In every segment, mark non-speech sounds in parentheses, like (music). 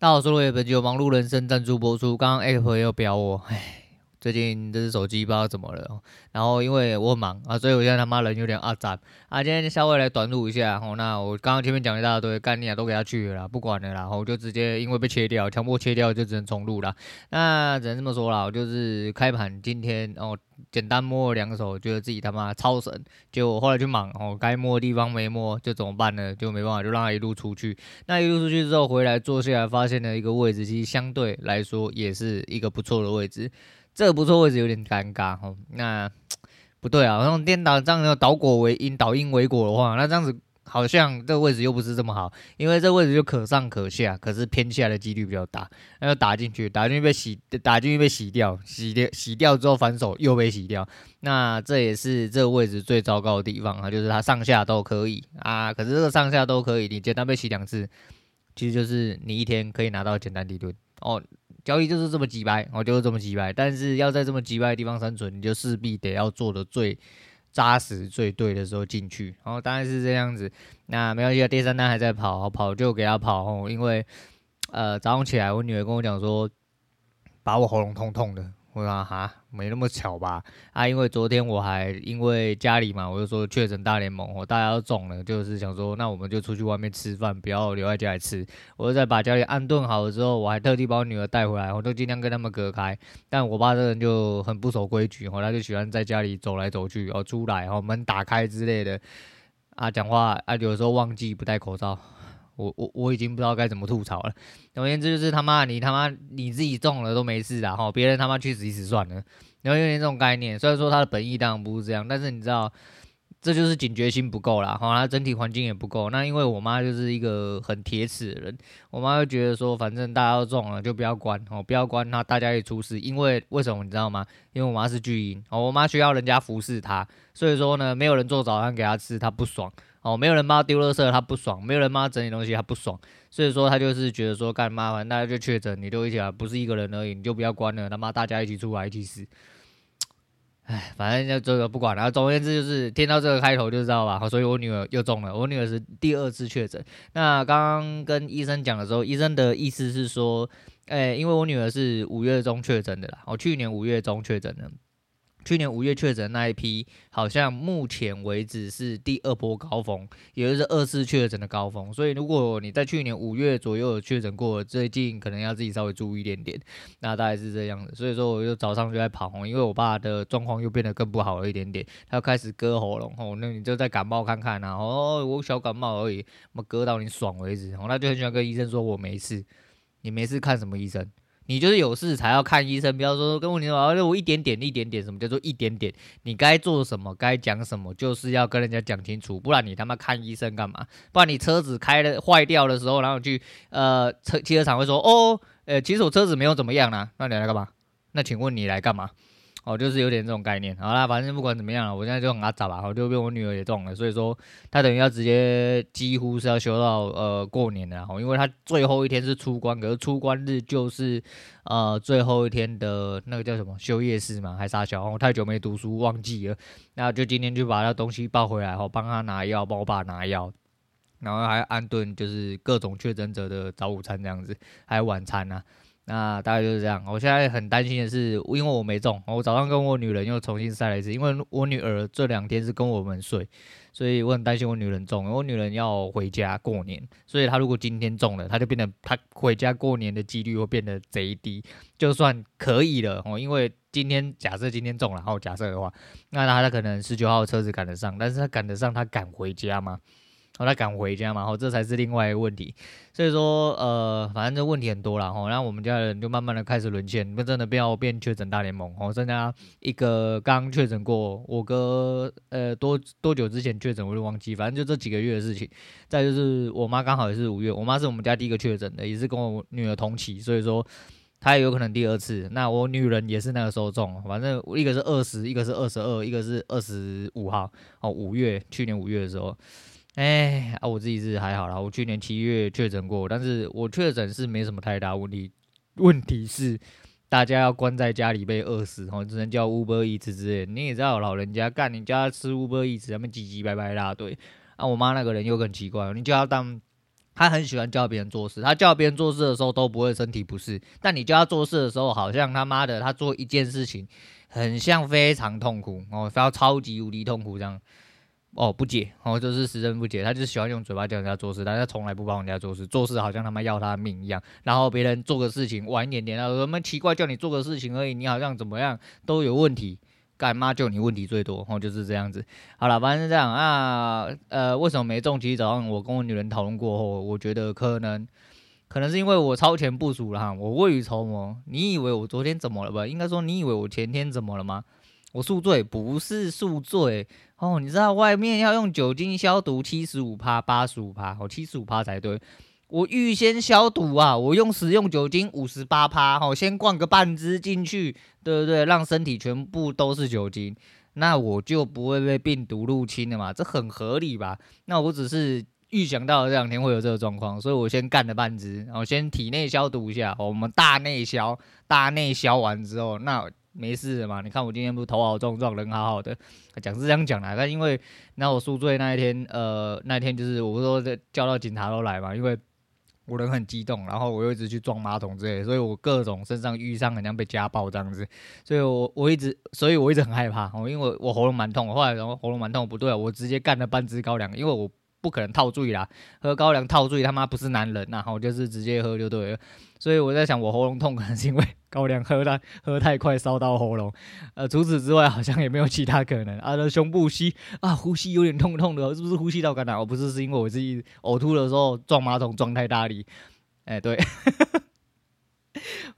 大家好，我是本集由忙碌人生赞助播出。刚刚 Apple 又表我，唉，最近这只手机不知道怎么了。然后因为我很忙啊，所以我现在他妈人有点阿杂啊。今天稍微来短路一下。哦，那我刚刚前面讲一大堆，干你啊都给他去了啦，不管了啦。然后我就直接因为被切掉，强迫切掉，就只能重录了。那只能这么说啦，我就是开盘今天哦。简单摸了两手，觉得自己他妈超神。结果后来去忙哦，该摸的地方没摸，就怎么办呢？就没办法，就让他一路出去。那一路出去之后回来坐下来，发现了一个位置，其实相对来说也是一个不错的位置。这个不错位置有点尴尬哦。那 (tsk) 不对啊，像颠倒这样的倒果为因，倒因为果的话，那这样子。好像这个位置又不是这么好，因为这个位置就可上可下，可是偏下的几率比较大。那就打进去，打进去被洗，打进去被洗掉，洗掉洗掉之后反手又被洗掉。那这也是这个位置最糟糕的地方啊，就是它上下都可以啊，可是这个上下都可以，你简单被洗两次，其实就是你一天可以拿到简单地盾哦。交易就是这么几百，哦，就是这么几百，但是要在这么几百的地方生存，你就势必得要做的最。扎实最对的时候进去，然后当然是这样子。那没关系啊，第三单还在跑，跑就给他跑哦。因为呃早上起来，我女儿跟我讲说，把我喉咙痛痛的。我说哈，没那么巧吧？啊，因为昨天我还因为家里嘛，我就说确诊大联盟，我大家都中了，就是想说，那我们就出去外面吃饭，不要留在家里吃。我就在把家里安顿好了之后，我还特地把我女儿带回来，我都尽量跟他们隔开。但我爸这人就很不守规矩，哦，他就喜欢在家里走来走去，哦，出来，哦，门打开之类的，啊，讲话啊，有时候忘记不戴口罩。我我我已经不知道该怎么吐槽了。总而言之，就是他妈你他妈你自己中了都没事的哈，别人他妈去死一死算了。然后有点这种概念，虽然说他的本意当然不是这样，但是你知道，这就是警觉心不够啦。哈，他整体环境也不够。那因为我妈就是一个很铁齿的人，我妈就觉得说，反正大家都中了就不要关哦，不要关，那大家也出事。因为为什么你知道吗？因为我妈是巨婴哦，我妈需要人家服侍她，所以说呢，没有人做早餐给她吃，她不爽。哦，没有人帮他丢垃圾，他不爽；没有人帮他整理东西，他不爽。所以说，他就是觉得说，干嘛，反正大家就确诊，你就一起来，不是一个人而已，你就不要关了，他妈大家一起出来一起死。哎，反正就这个不管了。总而言之，就是听到这个开头就知道吧。所以我女儿又中了，我女儿是第二次确诊。那刚刚跟医生讲的时候，医生的意思是说，哎，因为我女儿是五月中确诊的啦，我去年五月中确诊的。去年五月确诊那一批，好像目前为止是第二波高峰，也就是二次确诊的高峰。所以如果你在去年五月左右确诊过，最近可能要自己稍微注意一点点。那大概是这样子。所以说我就早上就在跑，因为我爸的状况又变得更不好了一点点，他要开始割喉咙。哦，那你就再感冒看看啊。哦，我小感冒而已，我割到你爽为止。哦，他就很喜欢跟医生说我没事，你没事看什么医生？你就是有事才要看医生，不要说跟我你说，我一点点一点点，什么叫做一点点？你该做什么，该讲什么，就是要跟人家讲清楚，不然你他妈看医生干嘛？不然你车子开了坏掉的时候，然后去呃车汽车厂会说，哦，呃，其实我车子没有怎么样啊，那你来干嘛？那请问你来干嘛？哦，就是有点这种概念。好啦，反正不管怎么样了，我现在就很阿杂吧，我就被我女儿也中了，所以说她等于要直接几乎是要休到呃过年了。哦，因为她最后一天是出关，可是出关日就是呃最后一天的那个叫什么休夜式嘛，还是啥小？我太久没读书忘记了，那就今天就把那东西抱回来，后帮她拿药，帮我爸拿药，然后还安顿就是各种确诊者的早午餐这样子，还有晚餐啊。那大概就是这样。我现在很担心的是，因为我没中，我早上跟我女人又重新筛了一次。因为我女儿这两天是跟我们睡，所以我很担心我女人中。我女人要回家过年，所以她如果今天中了，她就变得她回家过年的几率会变得贼低。就算可以了哦，因为今天假设今天中了，然后假设的话，那她可能十九号车子赶得上，但是她赶得上，她赶回家吗？后他赶回家嘛，吼，这才是另外一个问题。所以说，呃，反正这问题很多啦，吼。然后我们家人就慢慢的开始沦陷，不真的不要变确诊大联盟，哦。剩下一个刚确诊过，我哥，呃，多多久之前确诊我就忘记，反正就这几个月的事情。再就是我妈刚好也是五月，我妈是我们家第一个确诊的，也是跟我女儿同期，所以说她也有可能第二次。那我女人也是那个时候中，反正一个是二十，一个是二十二，一个是二十五号，哦，五月，去年五月的时候。哎啊，我自己是还好啦。我去年七月确诊过，但是我确诊是没什么太大问题。问题是大家要关在家里被饿死，哦，只能叫 Uber Eats 之类。你也知道，老人家干你家吃 Uber Eats，他们唧唧歪歪一大堆。啊，我妈那个人又很奇怪，你叫他当他很喜欢教别人做事，他教别人做事的时候都不会身体不适，但你叫他做事的时候，好像他妈的他做一件事情，很像非常痛苦哦，非要超级无敌痛苦这样。哦，不解，哦，就是十分不解，他就是喜欢用嘴巴教人家做事，但他从来不帮人家做事，做事好像他妈要他命一样。然后别人做个事情晚一点点，他说什么奇怪，叫你做个事情而已，你好像怎么样都有问题，干妈就你问题最多，哦，就是这样子。好了，反正是这样啊，呃，为什么没中？其实早上我跟我女人讨论过后，我觉得可能，可能是因为我超前部署了哈，我未雨绸缪。你以为我昨天怎么了吧？应该说你以为我前天怎么了吗？我宿醉不是宿醉哦，你知道外面要用酒精消毒七十五趴、八十五趴，哦，七十五趴才对。我预先消毒啊，我用食用酒精五十八趴，哦，先灌个半支进去，对不对？让身体全部都是酒精，那我就不会被病毒入侵了嘛，这很合理吧？那我只是预想到这两天会有这个状况，所以我先干了半支，然后先体内消毒一下，我们大内消，大内消完之后，那。没事的嘛，你看我今天不是头好壮壮，人好好的，讲是这样讲啦。但因为那我宿醉那一天，呃，那一天就是我不是说叫到警察都来嘛，因为我人很激动，然后我又一直去撞马桶之类的，所以我各种身上淤伤，好像被家暴这样子，所以我我一直，所以我一直很害怕，哦，因为我喉咙蛮痛，后来然后喉咙蛮痛，不对，我直接干了半支高粱，因为我不可能套醉啦，喝高粱套醉他妈不是男人然后就是直接喝就对了。所以我在想，我喉咙痛可能是因为高粱喝太 (laughs) 喝太快烧到喉咙，呃，除此之外好像也没有其他可能。啊，胸部吸啊，呼吸有点痛痛的，是不是呼吸道感染？我不是，是因为我自己呕吐的时候撞马桶撞太大力。哎、对。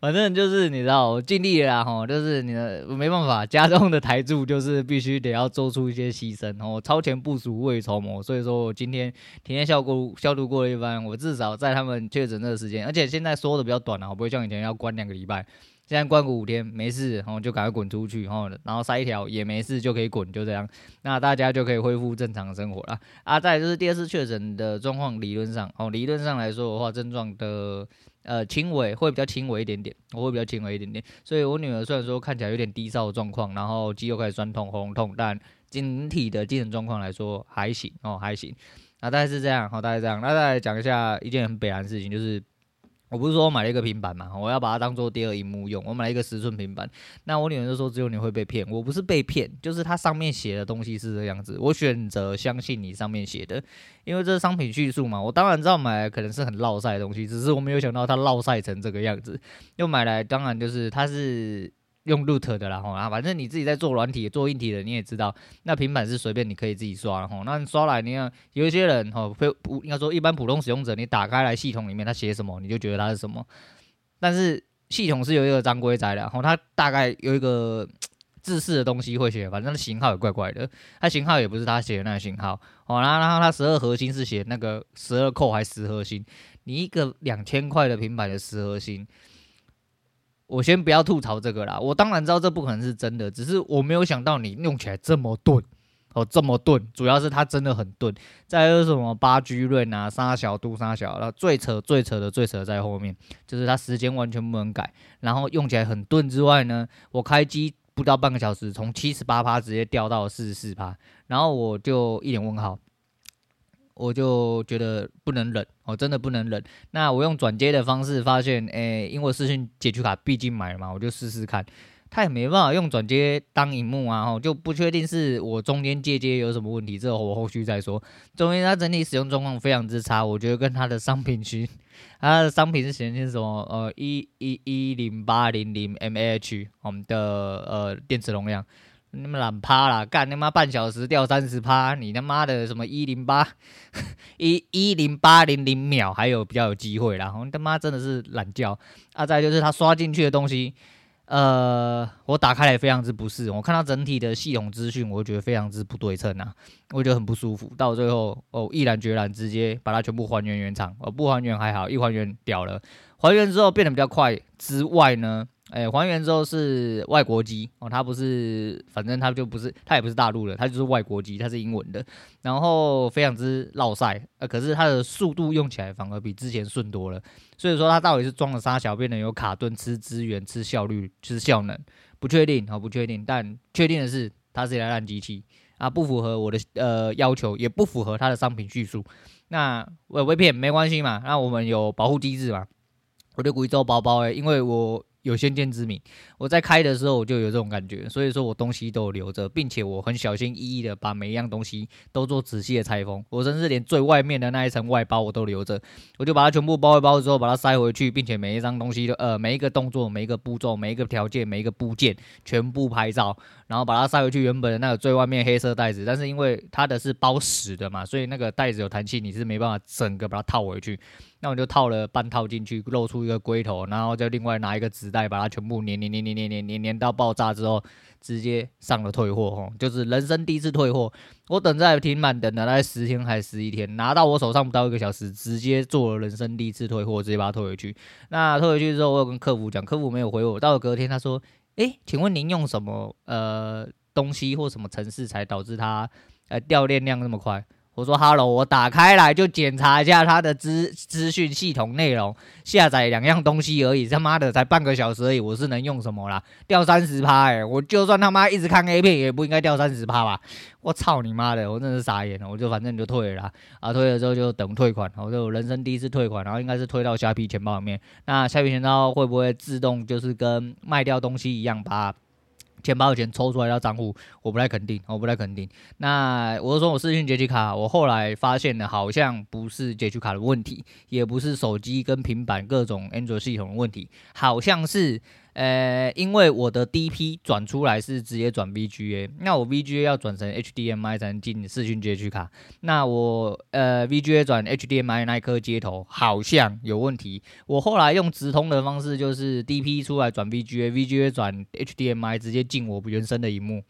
反正就是你知道，我尽力了啦吼，就是你的没办法，家中的台柱就是必须得要做出一些牺牲哦，超前部署，未雨绸缪。所以说我今天体内消毒消毒过了一番，我至少在他们确诊那个时间，而且现在说的比较短了，我不会像以前要关两个礼拜，现在关个五天没事，然后就赶快滚出去，然后然后塞一条也没事就可以滚，就这样，那大家就可以恢复正常生活了。啊，再就是第二次确诊的状况，理论上哦，理论上来说的话，症状的。呃，轻微会比较轻微一点点，我会比较轻微一点点，所以我女儿虽然说看起来有点低烧的状况，然后肌肉开始酸痛、喉咙痛，但整体的精神状况来说还行哦，还行。那大概是这样，好，大概这样。那再来讲一下一件很北然的事情，就是。我不是说我买了一个平板嘛，我要把它当做第二荧幕用。我买了一个十寸平板，那我女儿就说只有你会被骗，我不是被骗，就是它上面写的东西是这样子。我选择相信你上面写的，因为这是商品叙述嘛。我当然知道买来可能是很落晒的东西，只是我没有想到它落晒成这个样子。又买来当然就是它是。用 root 的啦吼啊，反正你自己在做软体、做硬体的，你也知道，那平板是随便你可以自己刷吼。那你刷来，你看有一些人吼，非不应该说一般普通使用者，你打开来系统里面它写什么，你就觉得它是什么。但是系统是有一个章规在的，吼，它大概有一个制式的东西会写，反正型号也怪怪的，它型号也不是他写的那个型号，哦，然后然后它十二核心是写那个十二扣还十核心，你一个两千块的平板的十核心。我先不要吐槽这个啦，我当然知道这不可能是真的，只是我没有想到你用起来这么钝哦，这么钝，主要是它真的很钝。再有什么八 G 锐啊，三小度三小，然后最扯最扯的最扯在后面，就是它时间完全不能改，然后用起来很钝之外呢，我开机不到半个小时，从七十八趴直接掉到四十四趴，然后我就一脸问号。我就觉得不能忍，我真的不能忍。那我用转接的方式发现，诶、因为视讯解除卡毕竟买了嘛，我就试试看。它也没办法用转接当荧幕啊，就不确定是我中间接接有什么问题，这我后续再说。总之，它整体使用状况非常之差，我觉得跟它的商品区，(laughs) 它的商品是显示什么？呃，一一一零八零零 mAh，我们的呃电池容量。你们懒趴啦，干他妈半小时掉三十趴，你他妈的什么一零八 (laughs) 一一零八零零秒还有比较有机会啦，我他妈真的是懒觉啊！再就是他刷进去的东西，呃，我打开来非常之不适，我看到整体的系统资讯，我觉得非常之不对称啊，我觉得很不舒服。到最后哦，毅然决然直接把它全部还原原厂，哦，不还原还好，一还原屌了，还原之后变得比较快之外呢。哎，还原之后是外国机哦，它不是，反正它就不是，它也不是大陆的，它就是外国机，它是英文的，然后非常之落赛，呃，可是它的速度用起来反而比之前顺多了，所以说它到底是装了啥小变的有卡顿、吃资源、吃效率、吃效能，不确定，好、哦、不确定，但确定的是它是一台烂机器啊，不符合我的呃要求，也不符合它的商品叙述。那我被骗没关系嘛，那我们有保护机制嘛，我就故意做包包诶，因为我。有先见之明，我在开的时候我就有这种感觉，所以说我东西都有留着，并且我很小心翼翼的把每一样东西都做仔细的拆封，我甚至连最外面的那一层外包我都留着，我就把它全部包一包之后把它塞回去，并且每一张东西都呃每一个动作、每一个步骤、每一个条件、每一个部件全部拍照，然后把它塞回去原本的那个最外面黑色袋子，但是因为它的是包死的嘛，所以那个袋子有弹性，你是没办法整个把它套回去。那我就套了半套进去，露出一个龟头，然后再另外拿一个纸袋把它全部粘粘粘粘粘粘粘粘到爆炸之后，直接上了退货吼，就是人生第一次退货。我等在挺满等了大概十天还是十一天，拿到我手上不到一个小时，直接做了人生第一次退货，直接把它退回去。那退回去之后，我有跟客服讲，客服没有回我。到了隔天，他说：“哎，请问您用什么呃东西或什么程式才导致它呃掉链量那么快？”我说哈喽，我打开来就检查一下它的资资讯系统内容，下载两样东西而已，他妈的才半个小时而已，我是能用什么啦？掉三十趴哎！我就算他妈一直看 A 片，也不应该掉三十趴吧？我操你妈的！我真是傻眼了，我就反正就退了啦，啊，退了之后就等退款，我就人生第一次退款，然后应该是退到虾皮钱包里面。那虾皮钱包会不会自动就是跟卖掉东西一样把？钱包的钱抽出来到账户，我不太肯定，我不太肯定。那我说我试训结局卡，我后来发现呢，好像不是结局卡的问题，也不是手机跟平板各种安卓系统的问题，好像是。呃，因为我的 DP 转出来是直接转 VGA，那我 VGA 要转成 HDMI 才能进视讯截取卡。那我呃 VGA 转 HDMI 那一颗接头好像有问题。我后来用直通的方式，就是 DP 出来转 VGA，VGA 转 HDMI 直接进我原生的萤幕，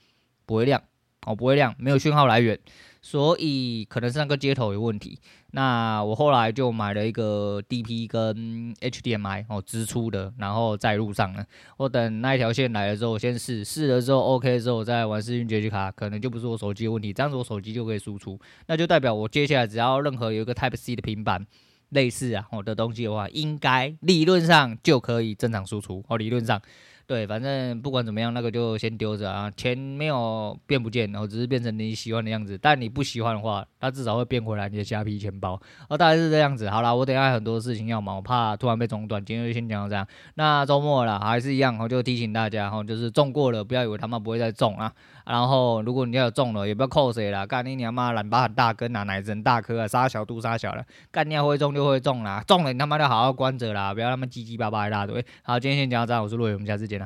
不会亮哦，不会亮，没有讯号来源。所以可能是那个接头有问题，那我后来就买了一个 DP 跟 HDMI 哦，支出的，然后再录上了。我等那一条线来了之后，我先试试了之后 OK 之后，再玩视讯截取卡，可能就不是我手机的问题，这样子我手机就可以输出，那就代表我接下来只要任何有一个 Type C 的平板类似啊我的东西的话，应该理论上就可以正常输出哦，理论上。对，反正不管怎么样，那个就先丢着啊。钱没有变不见，然后只是变成你喜欢的样子。但你不喜欢的话，它至少会变回来你的虾皮钱包。哦，大概是这样子。好了，我等下很多事情要忙，我怕突然被中断，今天就先讲到这样。那周末了，还是一样，我就提醒大家哈，就是中过了，不要以为他妈不会再中啊。然后，如果你要中了，也不要扣谁了。干你娘妈，懒巴很大根啊，奶子大颗啊，杀小肚杀小了。干你要会中就会中啦，中了你他妈就好好关着啦，不要他妈叽叽巴巴一大堆。好，今天先讲到这，我是陆伟，我们下次见。